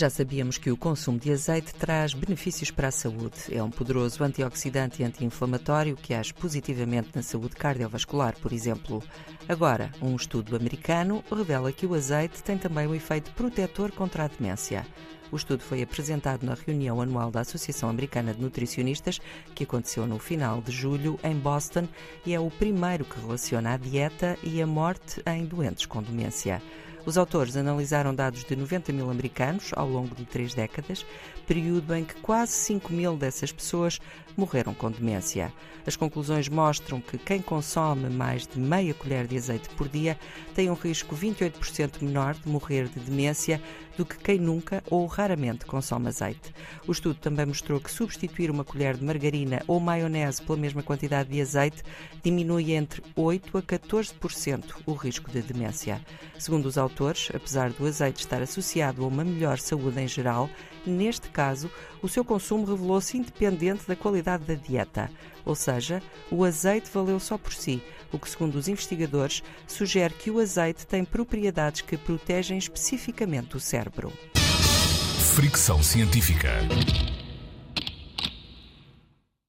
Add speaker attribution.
Speaker 1: Já sabíamos que o consumo de azeite traz benefícios para a saúde. É um poderoso antioxidante e anti-inflamatório que age positivamente na saúde cardiovascular, por exemplo. Agora, um estudo americano revela que o azeite tem também um efeito protetor contra a demência. O estudo foi apresentado na reunião anual da Associação Americana de Nutricionistas, que aconteceu no final de julho em Boston, e é o primeiro que relaciona a dieta e a morte em doentes com demência. Os autores analisaram dados de 90 mil americanos ao longo de três décadas, período em que quase 5 mil dessas pessoas morreram com demência. As conclusões mostram que quem consome mais de meia colher de azeite por dia tem um risco 28% menor de morrer de demência do que quem nunca ou raramente consome azeite. O estudo também mostrou que substituir uma colher de margarina ou maionese pela mesma quantidade de azeite diminui entre 8 a 14% o risco de demência. Segundo os autores, apesar do azeite estar associado a uma melhor saúde em geral, neste caso, o seu consumo revelou-se independente da qualidade da dieta. Ou seja, o azeite valeu só por si, o que, segundo os investigadores, sugere que o azeite tem propriedades que protegem especificamente o cérebro.
Speaker 2: Fricção Científica.